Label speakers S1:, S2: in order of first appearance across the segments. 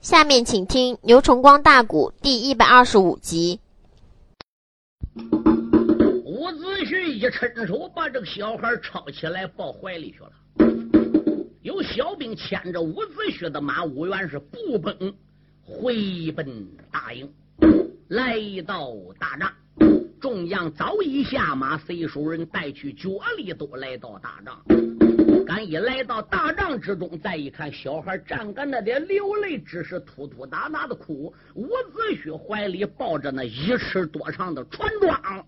S1: 下面请听牛崇光大鼓第一百二十五集。
S2: 伍子胥一伸手，把这个小孩抄起来抱怀里去了。有小兵牵着伍子胥的马，伍元是步奔回奔大营，来到大帐。众将早已下马，随书人带去脚力，都来到大帐。赶一来到大帐之中，再一看，小孩站在那点流泪，只是突突哒哒的哭。伍子胥怀里抱着那一尺多长的船桩，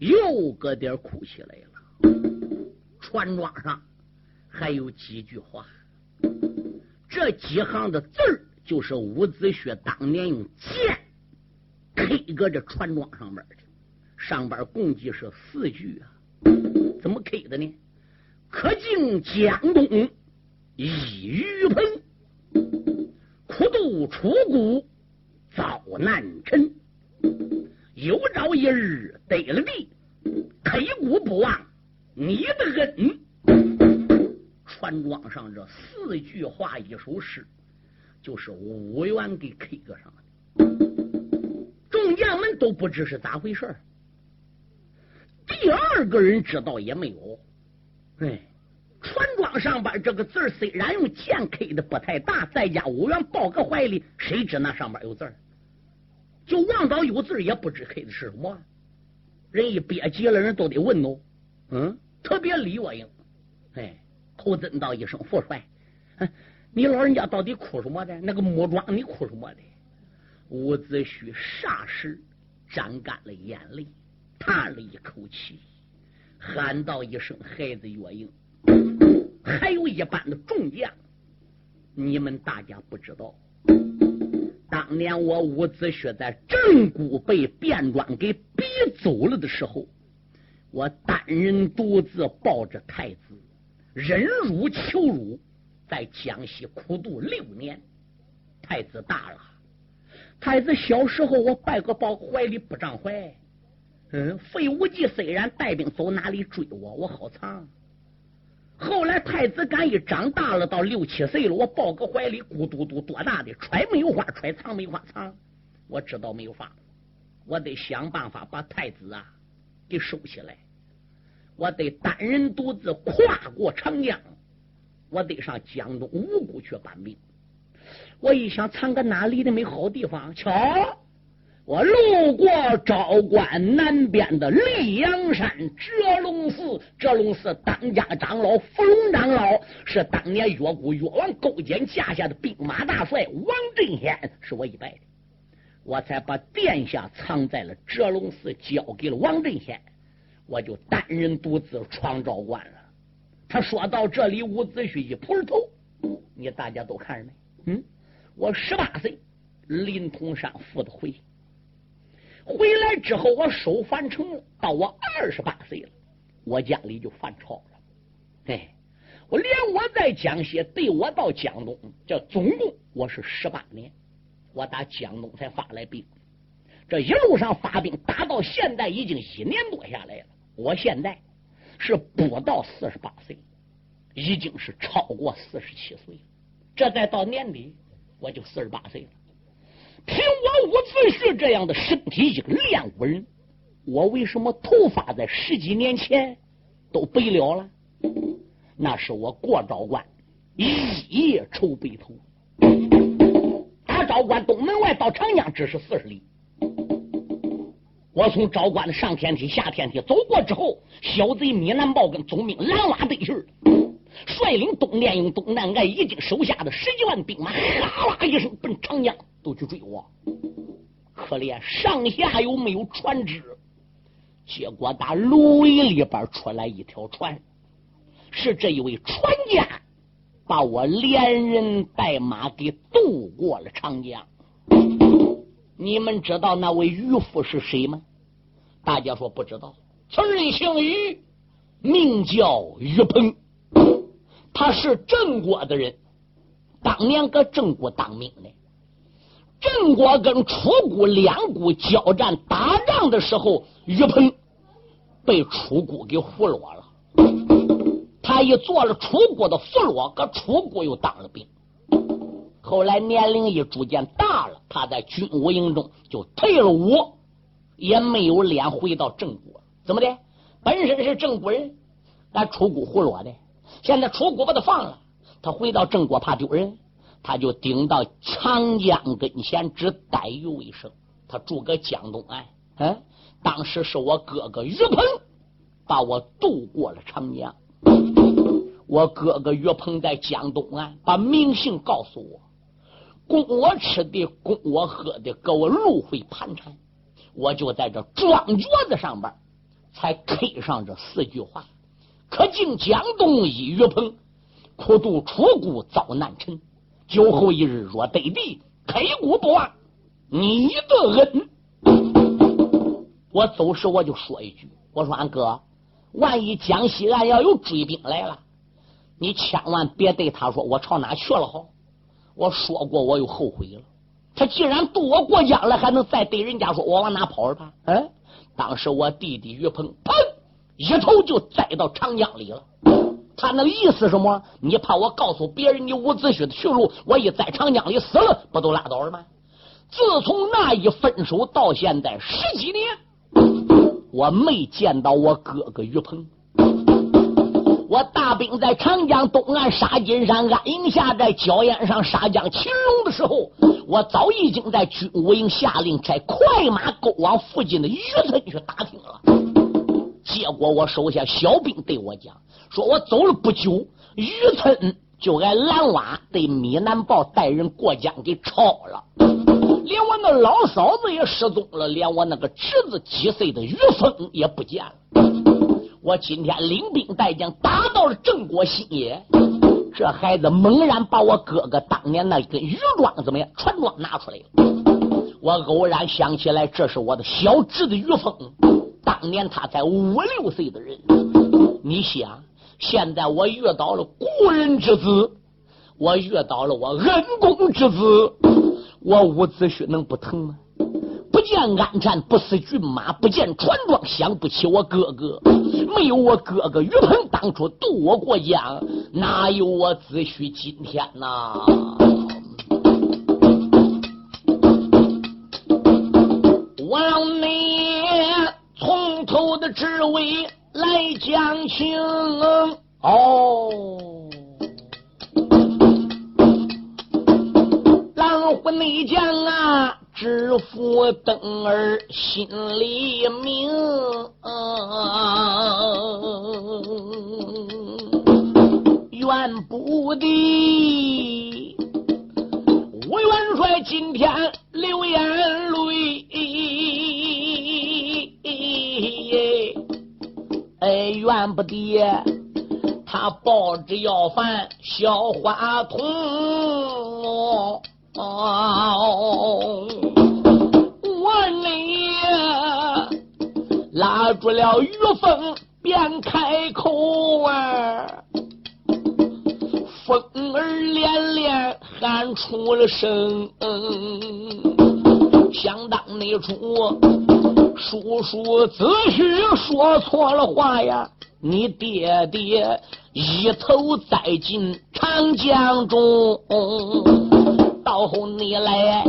S2: 又搁点哭起来了。船桩上还有几句话，这几行的字儿就是伍子胥当年用剑 K 搁这船桩上面的。上边共计是四句啊，怎么 K 的呢？可敬江东一鱼鹏，苦渡楚谷遭难臣。有朝一日得了地，K 骨不忘你的恩。船桩上这四句话一首诗，就是五元给 K 个上的。众将们都不知是咋回事第二个人知道也没有。哎，船庄上边这个字虽然用剑刻的不太大，再加五元抱个怀里，谁知那上边有字就望到有字也不知刻的是什么。人一憋急了，人都得问哦。嗯，特别李我英，哎，口尊道一声父帅，你老人家到底哭什么的？那个木桩你哭什么的？伍子胥霎时沾干了眼泪。叹了一口气，喊道一声：“孩子岳英，还有一班的众将，你们大家不知道。当年我伍子胥在正骨被卞庄给逼走了的时候，我单人独自抱着太子，忍辱求辱，在江西苦读六年。太子大了，太子小时候我拜个抱怀里不长怀。”嗯，费无忌虽然带兵走哪里追我，我好藏。后来太子敢一长大了，到六七岁了，我抱个怀里，咕嘟嘟多大的，揣没有法揣，藏没有法藏。我知道没有法，我得想办法把太子啊给收起来。我得单人独自跨过长江，我得上江东吴谷去搬兵。我一想，藏个哪里的没好地方，瞧。我路过昭关南边的溧阳山折龙寺，折龙寺当家长老伏龙长老是当年越国越王勾践架下的兵马大帅王振先，是我一拜的，我才把殿下藏在了折龙寺，交给了王振先，我就单人独自闯昭关了。他说到这里，伍子胥一扑头，你大家都看着没？嗯，我十八岁，临潼山赴的会。回来之后，我守樊城。到我二十八岁了，我家里就犯朝了。哎，我连我在江西，对我到江东，这总共我是十八年。我打江东才发来兵，这一路上发兵打到现在已经一年多下来了。我现在是不到四十八岁，已经是超过四十七岁。这再到年底，我就四十八岁了。凭我伍子胥这样的身体已经练武人，我为什么头发在十几年前都白了了？那是我过昭关一夜愁白头。打昭关东门外到长江只是四十里，我从昭关的上天梯下天梯走过之后，小贼米南豹跟总兵蓝瓦对去率领东联用东南岸已经手下的十几万兵马，哈啦一声奔长江。都去追我，可怜上下又没有船只，结果打芦苇里边出来一条船，是这一位船家把我连人带马给渡过了长江。你们知道那位渔夫是谁吗？大家说不知道。此人姓于，名叫于鹏，他是郑国的人，当年搁郑国当兵的。郑国跟楚国两国交战打仗的时候，于鹏被楚国给俘虏了。他一做了楚国的俘虏，搁楚国又当了兵。后来年龄一逐渐大了，他在军武营中就退了伍，也没有脸回到郑国。怎么的？本身是郑国人，那楚国俘虏的。现在楚国把他放了，他回到郑国怕丢人，他就顶到长江跟前，只待遇为生。他住个江东岸，嗯，当时是我哥哥岳鹏把我渡过了长江。我哥哥岳鹏在江东岸把名姓告诉我，供我吃的，供我喝的，给我路费盘缠。我就在这庄脚子上边才刻上这四句话：可敬江东一岳鹏，苦度楚国遭难臣。酒后一日若得地，刻骨不忘。你的恩，我走时我就说一句：我说俺哥，万一江西岸要有追兵来了，你千万别对他说我朝哪去了哈。我说过，我又后悔了。他既然渡我过江了，还能再对人家说我往哪跑吧？嗯，当时我弟弟于鹏，砰，一头就栽到长江里了。他那意思什么？你怕我告诉别人你伍子胥的去路，我一在长江里死了，不都拉倒了吗？自从那一分手到现在十几年，我没见到我哥哥于鹏。我大兵在长江东岸杀金山安营下，在焦岩上杀将秦龙的时候，我早已经在军务营下令差快马勾往附近的渔村去打听了。结果我手下小兵对我讲，说我走了不久，渔村就挨蓝蛙对米南豹带人过江给抄了。连我那老嫂子也失踪了，连我那个侄子几岁的于峰也不见了。我今天领兵带将打到了郑国新野，这孩子猛然把我哥哥当年那根鱼庄怎么样船庄拿出来了。我偶然想起来，这是我的小侄子于峰，当年他才五六岁的人。你想，现在我遇到了故人之子，我遇到了我恩公之子。我伍子胥能不疼吗？不见鞍战不死骏马，不见船桩想不起我哥哥。没有我哥哥于鹏当初渡我过江，哪有我子胥今天呐？我让你从头的职位来讲情哦。我内将啊，知府登儿心里明，怨不得吴元帅今天流眼泪，哎，怨不得他抱着要饭小花童。我你拉住了于凤，便开口啊，风儿连连喊出了声，想当那出叔叔子胥说错了话呀，你爹爹一头栽进长江中。到后你来，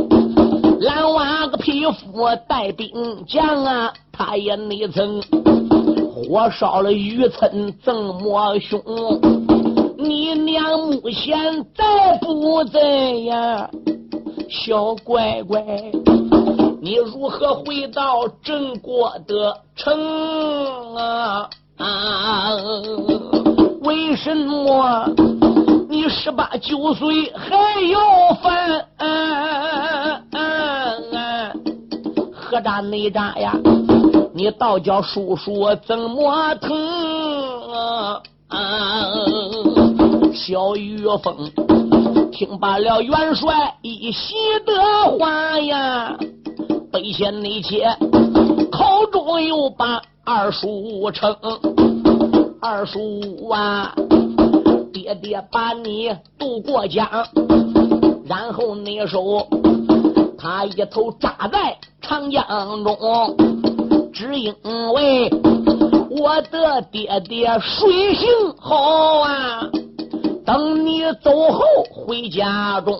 S2: 蓝娃个匹夫带兵将啊，他也没曾火烧了渔村曾魔兄。你娘目前在不在呀？小乖乖，你如何回到郑国的城啊？啊？为什么？你十八九岁还要饭？何战内战呀？你倒叫叔叔怎么疼啊？小玉凤听罢了元帅一席的话呀，背下那些口中又把二叔称，二叔啊。爹爹把你渡过江，然后那时候他一头扎在长江中，只因为我的爹爹水性好啊，等你走后回家中。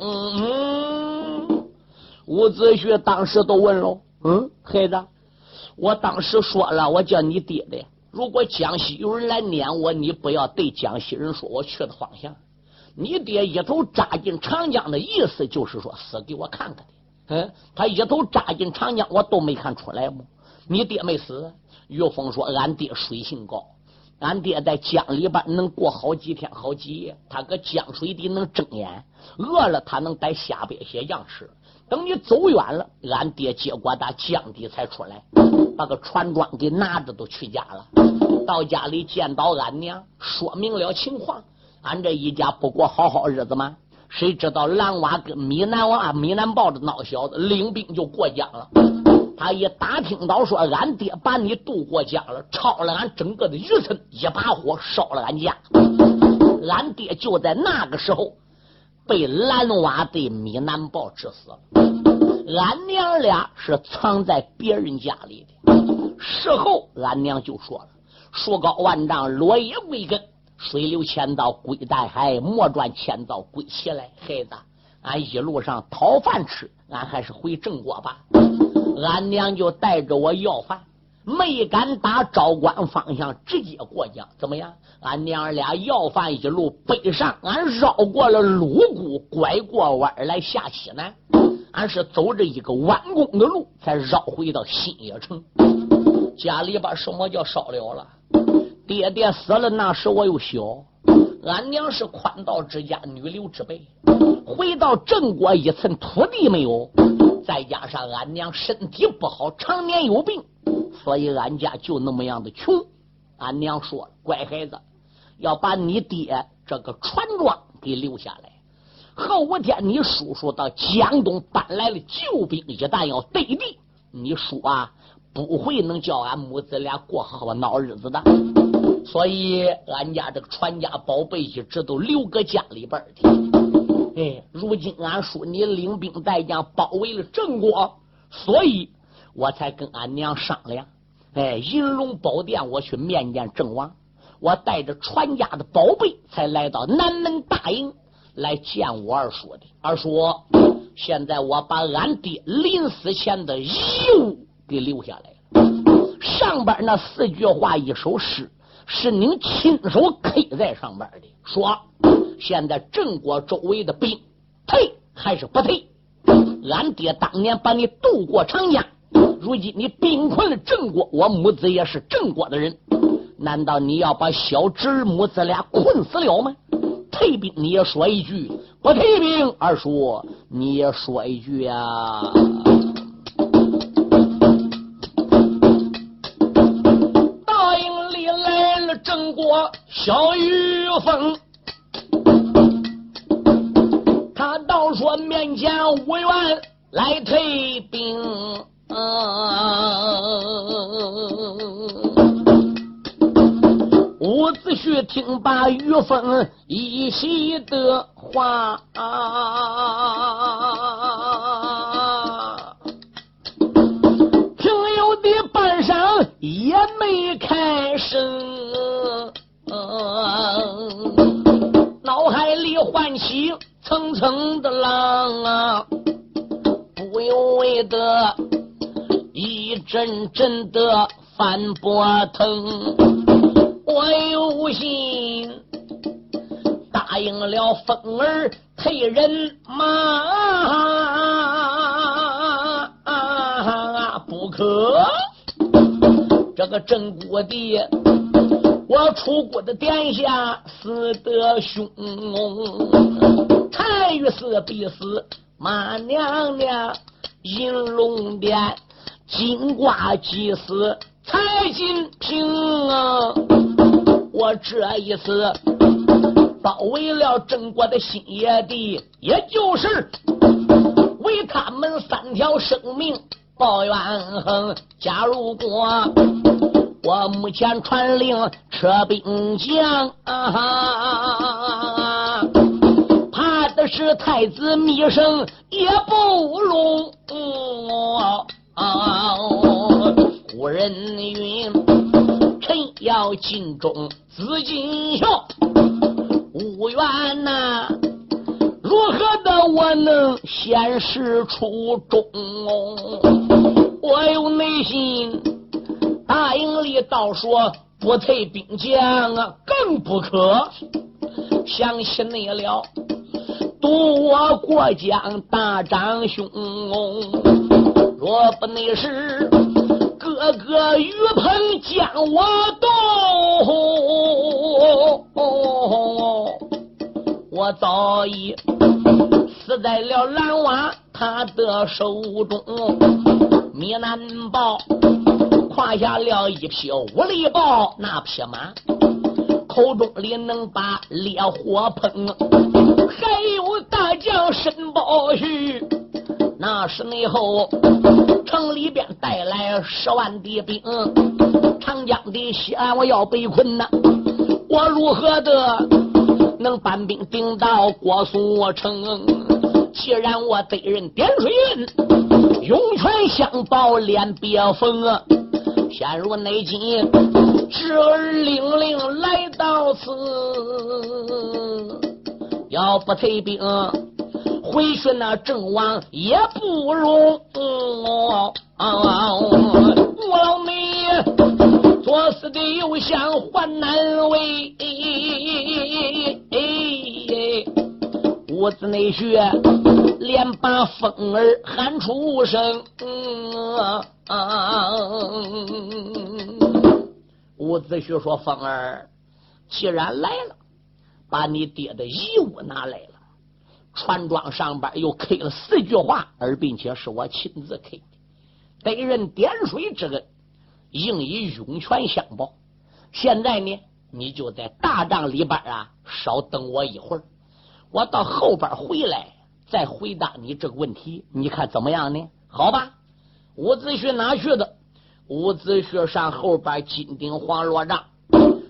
S2: 伍子胥当时都问喽：“嗯，孩子，我当时说了，我叫你爹的。如果江西有人来撵我，你不要对江西人说我去的方向。你爹一头扎进长江的意思就是说死给我看看的。嗯，他一头扎进长江，我都没看出来吗？你爹没死。岳峰说：俺爹水性高，俺爹在江里边能过好几天好几夜，他搁江水底能睁眼，饿了他能逮下边些样吃。”等你走远了，俺爹结果打江底才出来，把个船庄给拿着都去家了。到家里见到俺娘，说明了情况。俺这一家不过好好日子吗？谁知道蓝娃跟米南娃、米南豹子孬小子领兵就过江了。他一打听到说俺爹把你渡过江了，抄了俺整个的渔村，一把火烧了俺家。俺爹就在那个时候。被蓝娃的米南豹致死了，俺娘俩是藏在别人家里的。事后俺娘就说了：“树高万丈，落叶归根；水流千道，归大海；莫转千道，归西来。”孩子，俺一路上讨饭吃，俺还是回郑国吧。俺娘就带着我要饭。没敢打昭关方向，直接过江。怎么样？俺娘俩要饭一路北上，俺绕过了鲁谷，拐过弯来下西南。俺是走着一个弯弓的路，才绕回到新野城。家里把什么叫烧了了？爹爹死了，那时我又小。俺娘是宽道之家，女流之辈。回到郑国，一寸土地没有。再加上俺娘身体不好，常年有病。所以俺家就那么样的穷，俺娘说了：“乖孩子，要把你爹这个船庄给留下来。后天你叔叔到江东搬来了救兵，一旦要对敌，你叔啊不会能叫俺母子俩过好好闹日子的。所以俺家这个传家宝贝一直都留搁家里边的。哎，如今俺叔你领兵带将包围了郑国，所以。”我才跟俺娘商量，哎，银龙宝殿我去面见郑王，我带着传家的宝贝才来到南门大营来见我二叔的。二叔，现在我把俺爹临死前的遗物给留下来了，上边那四句话一首诗是您亲手刻在上边的，说现在郑国周围的兵退还是不退？俺爹当年把你渡过长江。如今你兵困了郑国，我母子也是郑国的人，难道你要把小侄母子俩困死了吗？退兵你也说一句，不退兵，二叔你也说一句呀。大营里来了郑国小玉凤，他倒说面前无缘来退兵。伍子胥听罢于峰一席的话，听有的半晌也没开声，脑海里唤起层层的浪阵阵的翻波腾，我有心答应了风儿退人马，不可。这个郑国的，我出国的殿下死得凶，太于死必死，马娘娘银龙殿。金瓜祭祀才金平啊！我这一次包围了郑国的新野地，也就是为他们三条生命报冤恨。假如果我目前传令撤兵将，怕的是太子密生也不容。古人云：臣要尽忠，子尽孝。无缘呐，如何的我能显示出忠？我有内心大营里倒说不退兵将啊，更不可想起你了。渡我过江大长兄，若不那是哥哥于鹏将我动，我早已死在了蓝娃他的手中。米南豹胯下了一匹五力豹，那匹马口中里能把烈火喷。还有大将申宝旭，那是内后城里边带来十万的兵，长江的西岸我要被困呐，我如何的能搬兵顶到郭苏城？既然我得人点水印，涌泉相报连别封啊！陷入内金，侄儿领令来到此。要不退兵回去，那郑王也不容。我老妹作死的又想还难为。屋子内学连把风儿喊出声。伍子胥说：“风儿，既然来了。”把你爹的遗物拿来，船庄上边又刻了四句话，而并且是我亲自刻的，得人点水之恩，应以涌泉相报。现在呢，你就在大帐里边啊，稍等我一会儿，我到后边回来再回答你这个问题，你看怎么样呢？好吧，伍子胥哪去的？伍子胥上后边金顶黄罗帐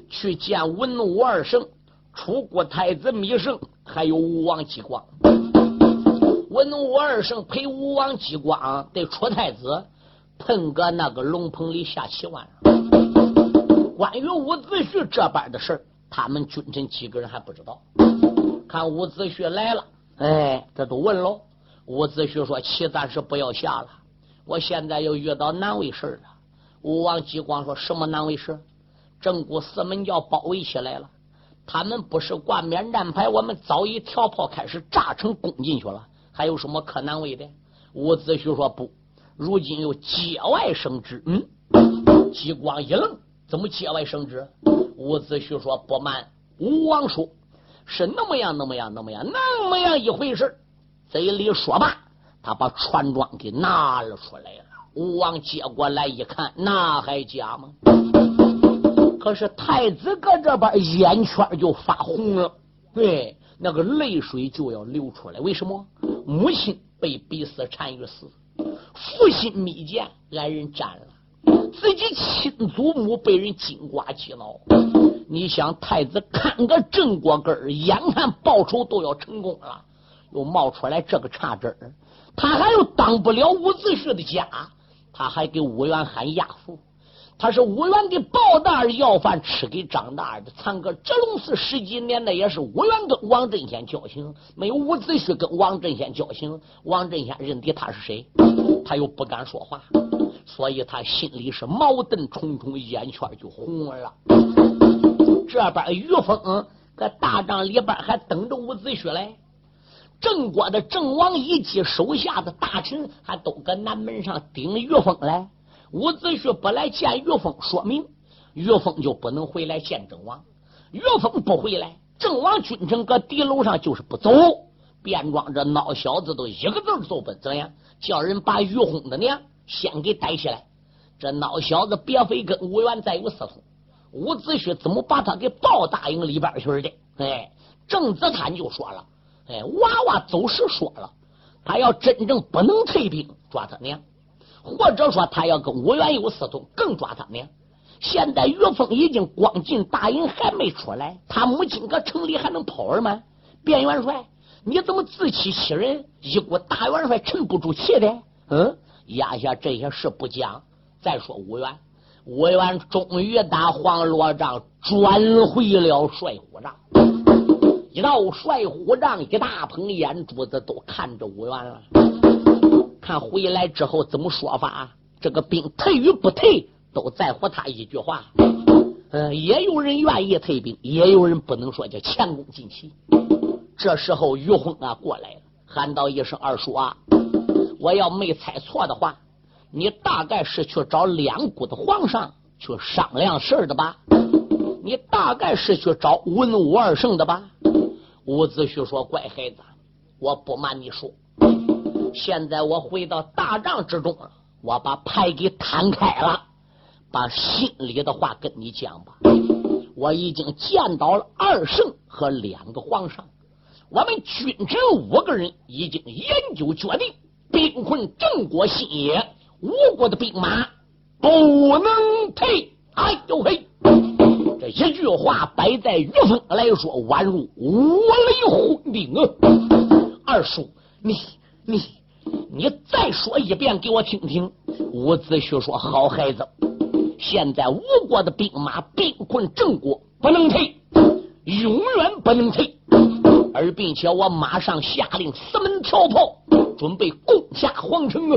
S2: 去见文武二圣。楚国太子芈胜，还有吴王姬光，文武二圣陪吴王姬光对楚太子碰个那个龙棚里下棋玩。关于伍子胥这般的事他们君臣几个人还不知道。看伍子胥来了，哎，这都问喽。伍子胥说：“棋暂时不要下了，我现在又遇到难为事了。”吴王姬光说什么难为事？正骨四门教包围起来了。他们不是挂免战牌，我们早已调炮开始炸城攻进去了，还有什么可难为的？伍子胥说不，如今又节外生枝。嗯，激光一愣，怎么节外生枝？伍子胥说不瞒吴王说，是那么样，那么样，那么样，那么样一回事。嘴里说罢，他把船装给拿了出来了。吴王接过来一看，那还假吗？可是太子搁这边眼圈就发红了，对，那个泪水就要流出来。为什么？母亲被逼死单于死，父亲密见挨人斩了，自己亲祖母被人金瓜击脑。你想，太子看个正果根儿，眼看报仇都要成功了，又冒出来这个差针儿，他还又当不了伍子胥的家，他还给武元喊亚父。他是武元的包大人要饭吃给张大人的，参个折龙寺十几年，那也是武元跟王振先交情，没有伍子胥跟王振先交情，王振先认得他是谁，他又不敢说话，所以他心里是矛盾重重，眼圈就红了。这边于峰搁大帐里边还等着伍子胥嘞，郑国的郑王以及手下的大臣还都搁南门上顶于峰来。伍子胥不来见于峰，说明于峰就不能回来见郑王。于峰不回来，郑王君臣搁敌楼上就是不走。便装这孬小子都一个字都不怎样？叫人把于洪的娘先给逮起来。这孬小子别非跟吴元再有私通。伍子胥怎么把他给抱大营里边去的？哎，郑子坦就说了：“哎，娃娃走时说了，他要真正不能退兵，抓他娘。”或者说他要跟吴元有私通，更抓他呢。现在于峰已经光进大营还没出来，他母亲搁城里还能跑儿吗？卞元帅，你怎么自欺欺人？一股大元帅沉不住气的。嗯，压下这些事不讲。再说吴元，吴元终于打黄罗帐转回了帅府帐。一道帅虎帐，一大捧眼珠子都看着武元了。看回来之后怎么说法？这个兵退与不退，都在乎他一句话。嗯，也有人愿意退兵，也有人不能说叫前功尽弃。这时候于洪啊过来了，喊道一声：“二叔啊，我要没猜错的话，你大概是去找两股的皇上去商量事儿的吧？你大概是去找文武二圣的吧？”伍子胥说：“乖孩子，我不瞒你说，现在我回到大帐之中，我把牌给摊开了。”把心里的话跟你讲吧，我已经见到了二圣和两个皇上，我们君臣五个人已经研究决定，兵困郑国新野，吴国的兵马不能退。哎呦嘿，这一句话摆在于峰来说，宛如五雷轰顶啊！二叔，你你你再说一遍给我听听。伍子胥说：“好孩子。”现在吴国的兵马兵困郑国，不能退，永远不能退。而并且我马上下令四门调炮，准备攻下皇城啊！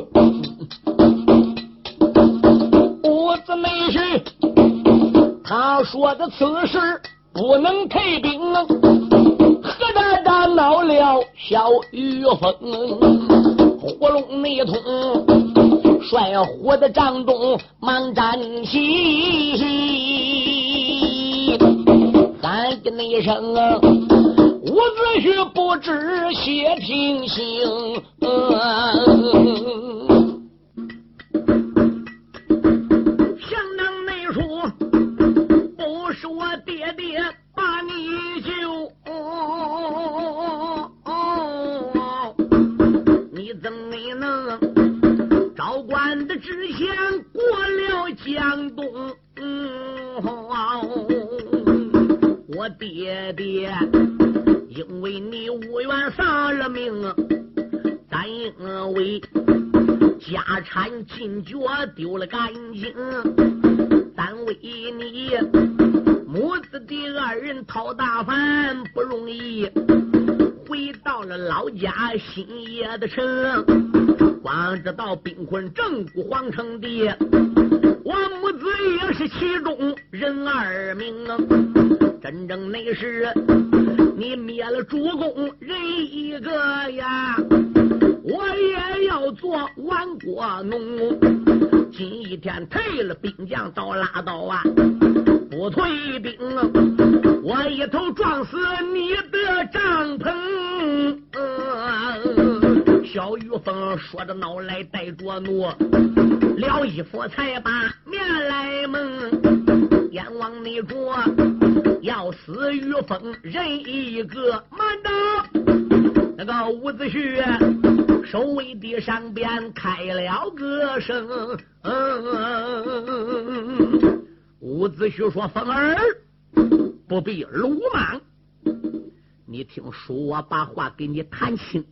S2: 伍子没事，他说的此事不能退兵啊！何大大闹了小雨风，火龙内通。帅虎的帐中忙站起，喊的那声啊，伍子胥不知谢听行。的臣，光知道兵困正骨皇城地，我母子也是其中人二名。真正那是你灭了主公人一个呀，我也要做亡国奴。今一天退了兵将到拉倒啊，不退兵，我一头撞死你！小玉凤说着脑来带着怒撩衣服才把面来蒙。阎王你着要死玉凤人一个慢着那个伍子胥守卫的上边开了歌声伍子胥说风儿不必鲁莽。你听叔我把话给你谈清。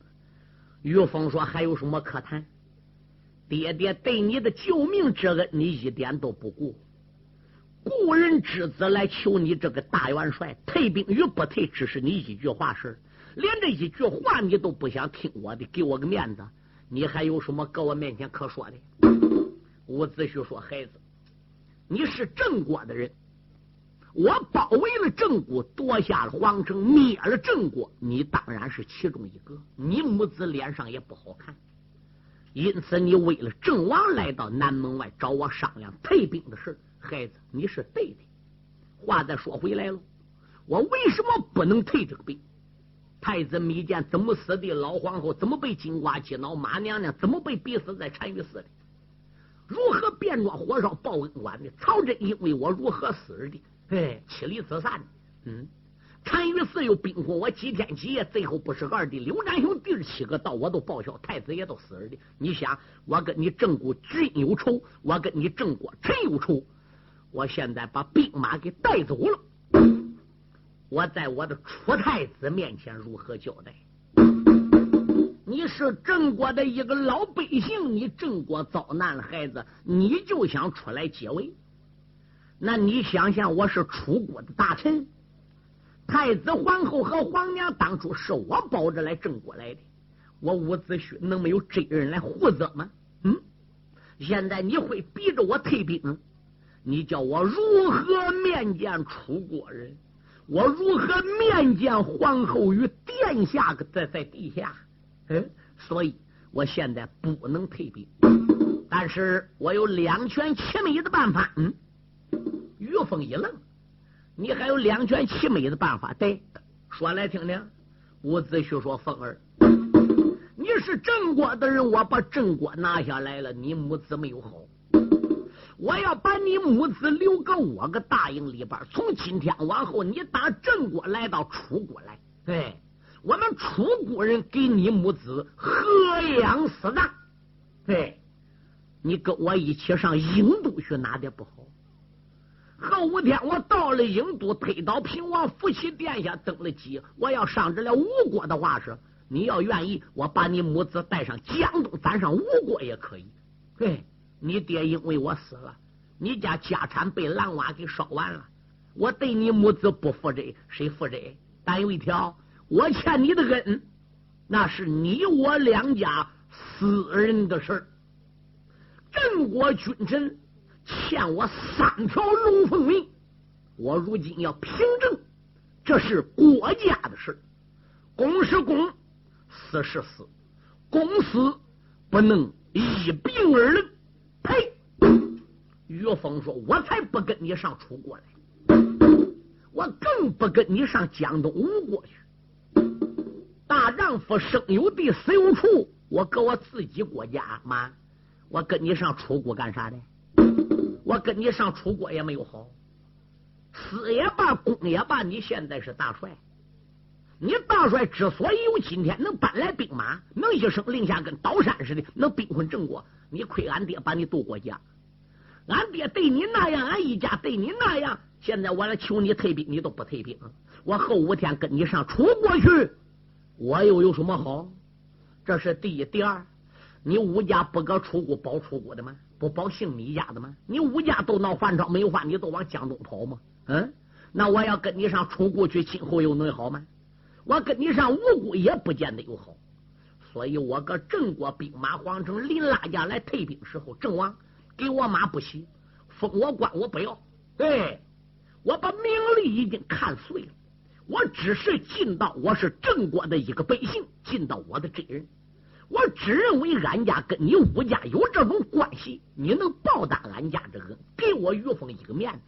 S2: 于峰说：“还有什么可谈？爹爹对你的救命之恩，你一点都不顾。故人之子来求你这个大元帅退兵与不退，只是你一句话事连这一句话你都不想听我的，给我个面子，你还有什么搁我面前可说的？”伍子胥说：“孩子，你是郑国的人。”我包围了郑国，夺下了皇城，灭了郑国，你当然是其中一个。你母子脸上也不好看，因此你为了郑王来到南门外找我商量退兵的事孩子，你是对的。话再说回来了，我为什么不能退这个兵？太子密见怎么死的？老皇后怎么被金瓜击挠？马娘娘怎么被逼死在单于寺里？如何变装火烧报恩馆的？曹真因为我如何死的？哎，妻离子散，嗯，单于四又兵困我几天几夜，最后不是二弟刘占雄弟七个到我都报销，太子也都死了的。你想，我跟你郑国君有仇，我跟你郑国臣有仇，我现在把兵马给带走了，我在我的楚太子面前如何交代？你是郑国的一个老百姓，你郑国遭难了，孩子，你就想出来解围？那你想想，我是楚国的大臣，太子皇后和皇娘当初是我保着来郑国来的，我伍子胥能没有这人来护责吗？嗯，现在你会逼着我退兵，你叫我如何面见楚国人？我如何面见皇后与殿下在在地下？嗯，所以我现在不能退兵，但是我有两全其美的办法。嗯，于峰一愣。你还有两全其美的办法？对，说来听听。伍子胥说：“凤儿，你是郑国的人，我把郑国拿下来了，你母子没有好。我要把你母子留个我个大营里边。从今天往后，你打郑国来到楚国来，对我们楚国人给你母子合养死葬。对，你跟我一起上郢都去，哪点不好？”后五天，我到了郢都，推倒平王，扶起殿下，登了基。我要上这了吴国的话是，你要愿意，我把你母子带上江东，咱上吴国也可以。嘿，你爹因为我死了，你家家产被狼娃给烧完了，我对你母子不负责，谁负责？但有一条，我欠你的恩，那是你我两家私人的事儿。郑国君臣。欠我三条龙凤命，我如今要凭证，这是国家的事公是公，私是私，公私不能一并而论。呸！岳峰说：“我才不跟你上楚国来，我更不跟你上江东吴国去。大丈夫生有地，死有处，我搁我自己国家妈，我跟你上楚国干啥呢？”我跟你上楚国也没有好，私也罢，公也罢，你现在是大帅，你大帅之所以有今天，能搬来兵马，能一声令下跟刀山似的，能兵魂郑国，你亏俺爹把你渡过家，俺爹对你那样，俺一家对你那样，现在我来求你退兵，你都不退兵，我后五天跟你上楚国去，我又有什么好？这是第一，第二，你吴家不搁楚国保楚国的吗？不保姓你家的吗？你吴家都闹反朝，没有话你都往江东跑吗？嗯，那我要跟你上楚国去，今后又能好吗？我跟你上吴国也不见得有好，所以我搁郑国兵马皇城临拉家来退兵时候，郑王给我马不喜，封我官我不要。对，我把名利已经看碎了，我只是尽到我是郑国的一个百姓，尽到我的责任。我只认为俺家跟你武家有这种关系，你能报答俺家这个，给我于峰一个面子，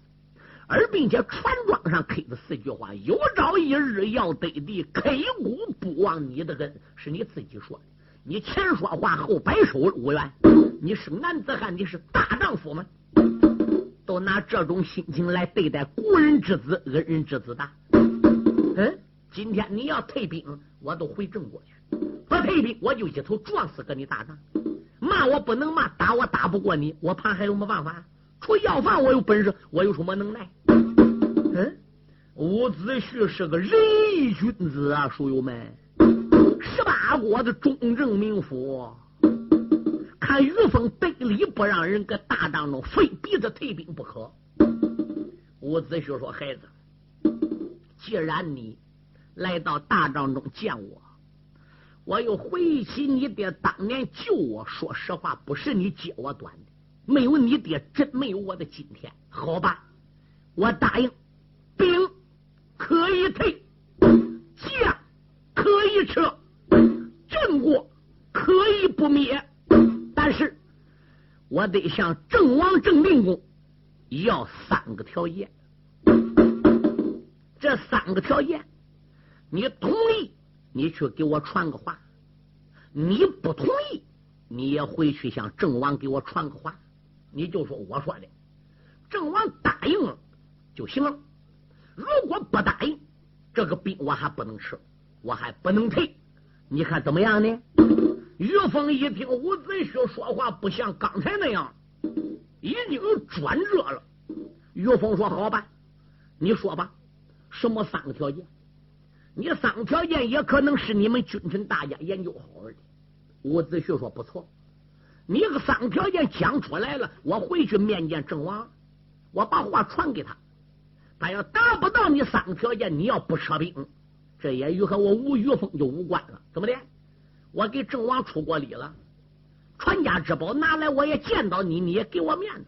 S2: 而并且船庄上刻的四句话：有朝一日要得地，刻骨不忘你的恩，是你自己说的。你前说话后摆手，无缘。你是男子汉，你是大丈夫吗？都拿这种心情来对待故人之子、恩人之子的。嗯，今天你要退兵，我都回郑国去。不退兵，我就一头撞死跟你打仗。骂我不能骂，打我打不过你，我怕还有什么办法？除要饭，我有本事，我有什么能耐？嗯，伍子胥是个仁义君子啊，书友们，十八国的忠正名府，看于峰得理不让人搁大帐中，非逼着退兵不可。伍子胥说：“孩子，既然你来到大帐中见我。”我又回忆起你爹当年救我，说实话，不是你接我短的，没有你爹，真没有我的今天。好吧，我答应，兵可以退，将可以撤，郑国可以不灭，但是我得向郑王郑定公要三个条件。这三个条件，你同意？你去给我传个话，你不同意，你也回去向郑王给我传个话，你就说我说的，郑王答应了就行了。如果不答应，这个兵我还不能吃，我还不能退。你看怎么样呢？于峰一听伍子胥说话不像刚才那样，已经转折了。于峰说：“好吧，你说吧，什么三个条件？”你三个条件也可能是你们君臣大家研究好的。伍子胥说：“不错，你个三个条件讲出来了，我回去面见郑王，我把话传给他。他要达不到你三个条件，你要不撤兵，这也与和我吴玉峰就无关了。怎么的？我给郑王出过礼了，传家之宝拿来，我也见到你，你也给我面子。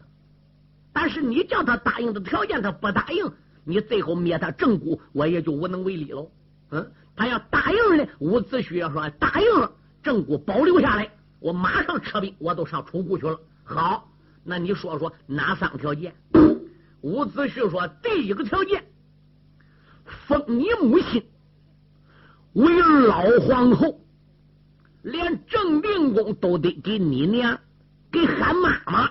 S2: 但是你叫他答应的条件，他不答应，你最后灭他正骨，我也就无能为力了。嗯，他要答应呢，伍子胥要说答应了，正骨保留下来，我马上撤兵，我都上楚国去了。好，那你说说哪三个条件？伍子胥说：第一个条件，封你母亲为老皇后。连正定公都得给你娘给喊妈妈，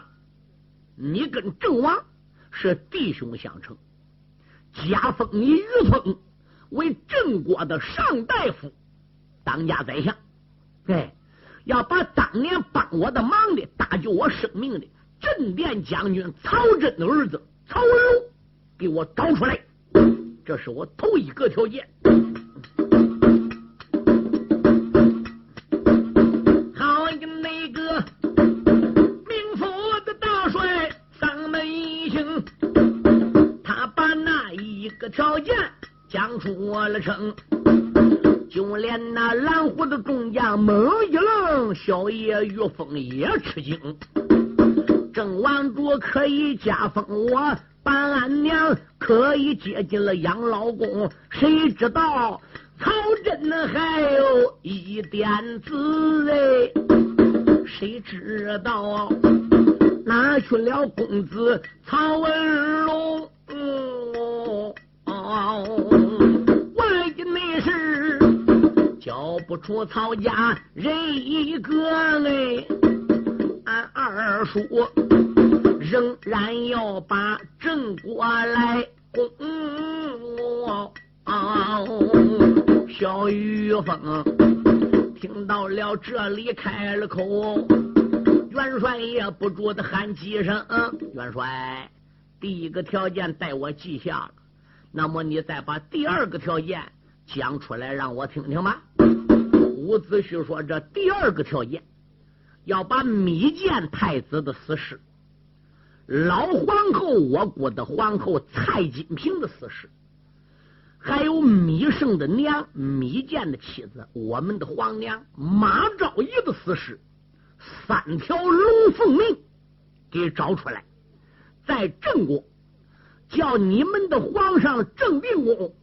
S2: 你跟郑王是弟兄相称，加封你于峰为郑国的上大夫、当家宰相。哎，要把当年帮我的忙的、搭救我生命的镇殿将军曹真的儿子曹文龙给我找出来，这是我头一个条件。好，那个命府的大帅，咱们一行，他把那一个条件。过了城，就连那蓝胡子众将猛一愣，小爷于峰也吃惊。郑王主可以加封我，办俺娘可以接近了养老宫，谁知道曹真还有一点子哎？谁知道拿去了公子曹文龙？交出曹家人一个嘞，俺二叔仍然要把郑国来攻。小玉凤听到了这里，开了口，元帅也不住的喊几声：“元帅，第一个条件待我记下了，那么你再把第二个条件。”讲出来让我听听吧。伍子胥说：“这第二个条件，要把米建太子的死事，老皇后我国的皇后蔡金平的死事，还有米胜的娘米建的妻子，我们的皇娘马昭仪的死事，三条龙凤命给找出来，在郑国叫你们的皇上郑定公。”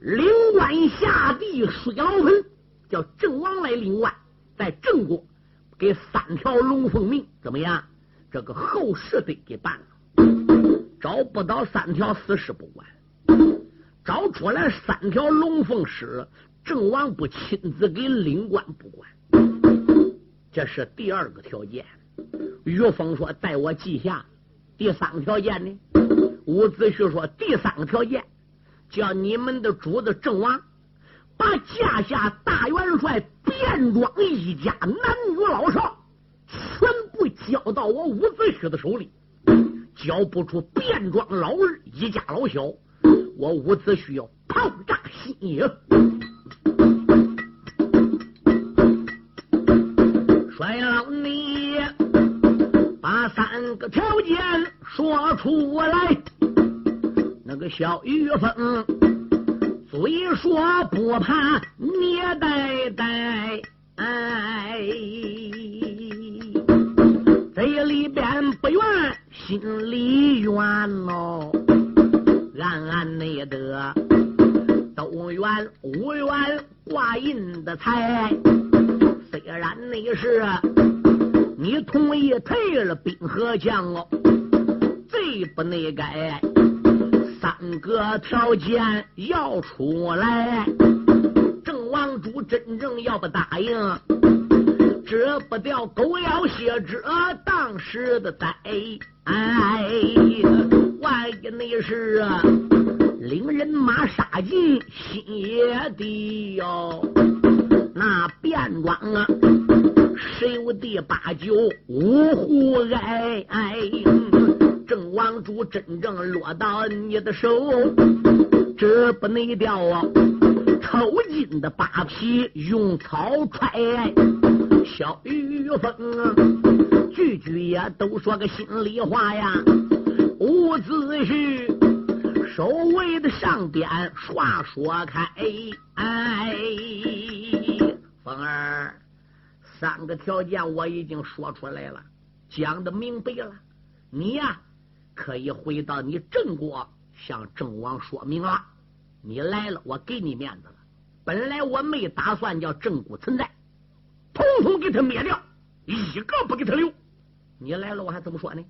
S2: 领官下地水牢盆，叫郑王来领官，在郑国给三条龙凤命，怎么样？这个后事得给办了。找不到三条死尸不管，找出来三条龙凤尸，郑王不亲自给领官不管。这是第二个条件。于峰说：“待我记下。”第三个条件呢？伍子胥说：“第三个条件。”叫你们的主子郑王把驾下大元帅卞庄一家男女老少全部交到我伍子胥的手里，交不出卞庄老二一家老小，我伍子胥要炮炸新野。帅老你把三个条件说出来。那个小玉凤虽说不怕捏呆呆，哎，这里边不愿，心里怨喽。暗暗内得都怨无缘挂印的财，虽然那是你同意退了兵和将哦，最不内改。三个条件要出来，郑王主真正要不答应，这不掉狗咬血者当时的灾。哎，万一那是领人马杀进新野的哟，那便庄啊，十有第八九五虎哎哎。郑王珠真正落到你的手，这不内掉啊！抽筋的扒皮用草揣，小玉凤句句也都说个心里话呀。伍子胥守卫的上边话说开，哎，凤儿，三个条件我已经说出来了，讲的明白了，你呀可以回到你郑国向郑王说明了。你来了，我给你面子了。本来我没打算叫郑国存在，统统给他灭掉，一个不给他留。你来了，我还怎么说呢？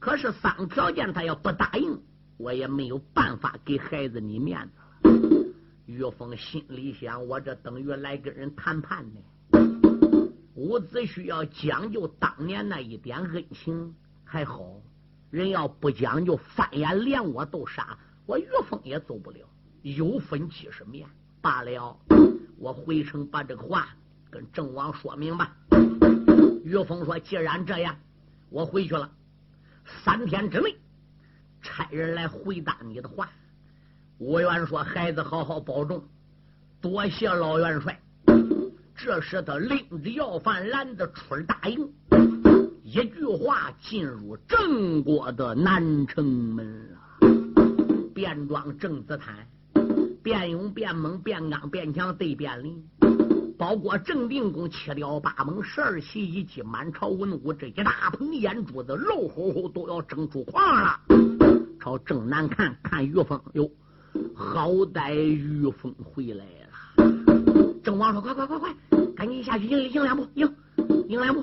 S2: 可是三条件他要不答应，我也没有办法给孩子你面子了。岳峰心里想：我这等于来跟人谈判呢。伍子胥要讲究当年那一点恩情还好，人要不讲究，翻眼连我都杀，我岳峰也走不了。有分几十面罢了，我回城把这个话跟郑王说明白。岳峰说：“既然这样，我回去了。三天之内，差人来回答你的话。”吴元说：“孩子好好保重，多谢老元帅。”这时他拎着要饭篮子出了大营，一句话进入郑国的南城门了。便装郑子坦。变勇变猛变刚变强对变灵，包括郑定公七雕八猛十二奇以及满朝文武这一大棚眼珠子肉乎乎都要争出框了。朝正南看看于峰哟，好歹于峰回来了。郑王说：“快快快快，赶紧下去迎迎两步，迎迎两步。”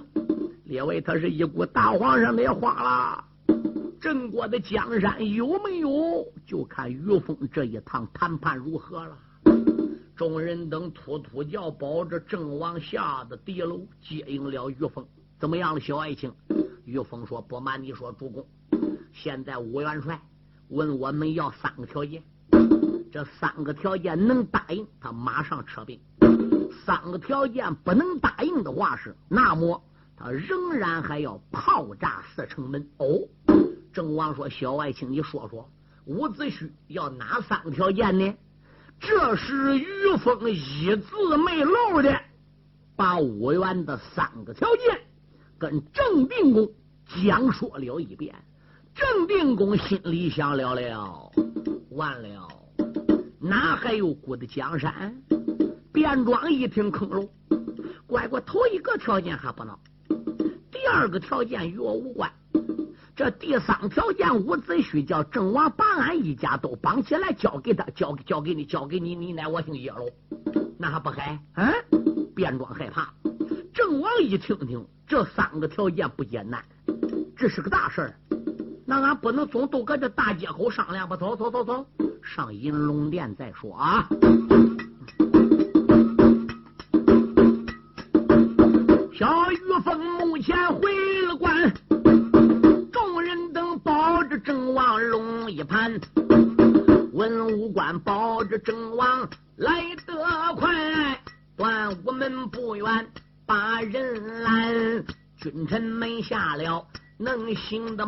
S2: 列位，他是一股大皇上的也慌了。郑国的江山有没有？就看于峰这一趟谈判如何了。众人等突突叫，保着郑王下的敌楼接应了于峰。怎么样了，小爱卿？于峰说：“不瞒你说，主公，现在吴元帅问我们要三个条件，这三个条件能答应，他马上撤兵；三个条件不能答应的话是，那么他仍然还要炮炸四城门。”哦。郑王说：“小爱卿，你说说，伍子胥要哪三个条件呢？”这时，于峰一字没漏的把五元的三个条件跟郑定公讲说了一遍。郑定公心里想了了，完了，哪还有古的江山？卞庄一听坑喽，乖乖，头一个条件还不孬，第二个条件与我无关。这第三条件，伍子胥叫郑王把俺一家都绑起来，交给他，交交给你，交给你，你乃我姓叶喽，那还不害？嗯，便装害怕。郑王一听听，这三个条件不简单，这是个大事儿，那俺不能总都搁这大街口商量吧？走走走走，上银龙殿再说啊。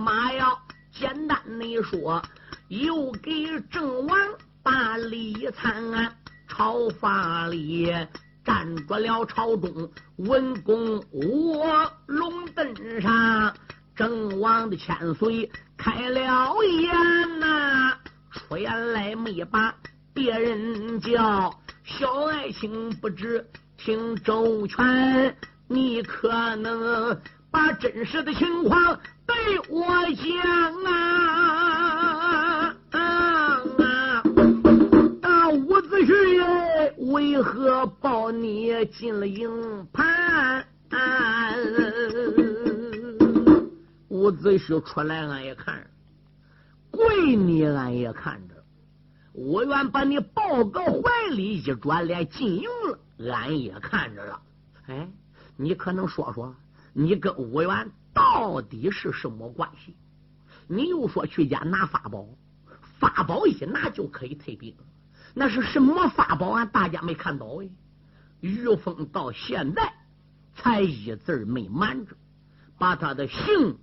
S2: 马要简单的说，又给郑王把礼参，朝发里站着了朝中文公我龙凳上。郑王的千岁开了眼呐，出言来没把别人叫。小爱卿不知听周全，你可能把真实的情况对我讲啊？啊！伍子胥为何抱你进了营盘？伍子胥出来，俺也看；跪你，俺也看着。我愿把你抱个怀里，一转脸进营了，俺也看着了。哎，你可能说说，你跟伍元到底是什么关系？你又说去家拿法宝，法宝一拿就可以退兵，那是什么法宝？俺大家没看到哎。于峰到现在才一字没瞒着，把他的姓。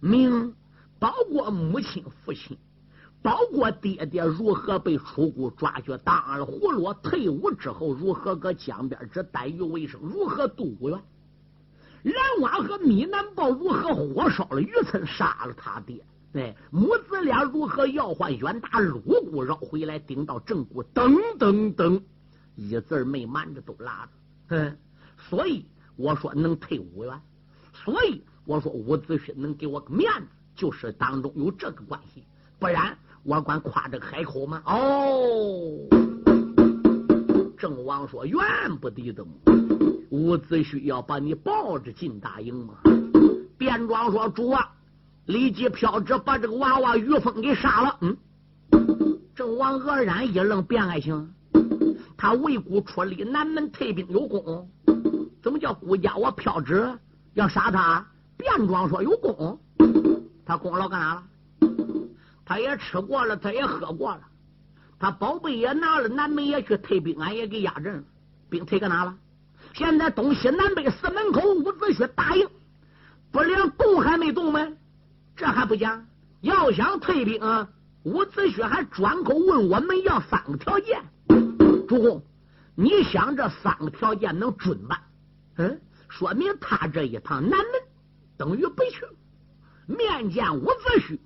S2: 名包括母亲、父亲，包括爹爹如何被楚国抓去当了活罗，退伍之后如何搁江边这待遇为生，如何渡过元，蓝蛙和米南豹如何火烧了渔村，杀了他爹，哎，母子俩如何要换远大鲁谷绕回来，顶到正骨，等等等，一字没瞒着都拉着。嗯，所以我说能退五元，所以我说伍子胥能给我个面子，就是当中有这个关系，不然我管夸这个海口吗？哦，郑王说怨不得的伍子胥要把你抱着进大营吗？卞庄说主啊。立即飘旨把这个娃娃于峰给杀了。嗯，郑王愕然一愣，卞爱卿，他为孤出力，南门退兵有功，怎么叫孤家我飘旨要杀他？卞庄说有功，他功劳干啥了？他也吃过了，他也喝过了，他宝贝也拿了，南门也去退兵，俺也给压阵了，兵退搁哪了？现在东西南北四门口，伍子胥答应，不连动还没动吗？这还不讲，要想退兵，伍子胥还转口问我们要三个条件。主公，你想这三个条件能准办？嗯，说明他这一趟南门等于不去，面见伍子胥，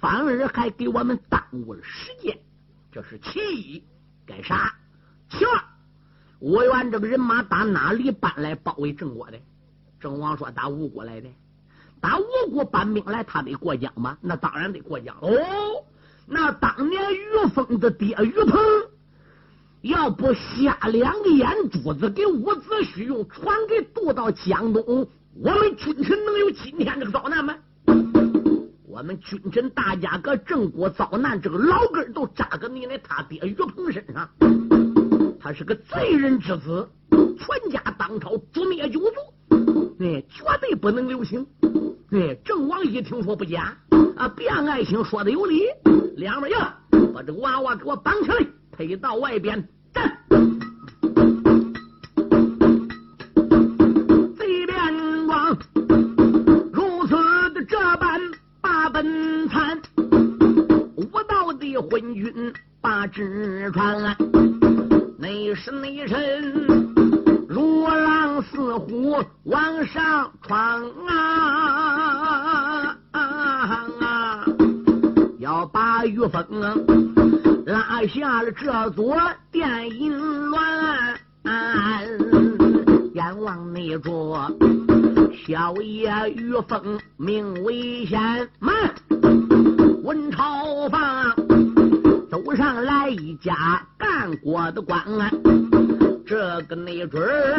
S2: 反而还给我们耽误了时间。这是其一，该杀。其二，我愿这个人马打哪里搬来包围郑国的？郑王说打吴国来的。打吴国搬兵来，他得过江吗？那当然得过江哦。那当年于峰的爹于鹏，要不下两个眼珠子给伍子胥用船给渡到江东，我们君臣能有今天这个遭难吗？我们君臣大家搁郑国遭难，这个老根都扎搁你那他爹于鹏身上。他是个罪人之子，全家当朝诛灭九族，哎，绝对不能留情。哎，郑王一听说不假，啊，卞爱卿说的有理，两位呀，把这个娃娃给我绑起来，推到外边站。这座电银銮，阎王那桌小爷于凤名为先，慢文朝房走上来一家干过的官。这个没准儿，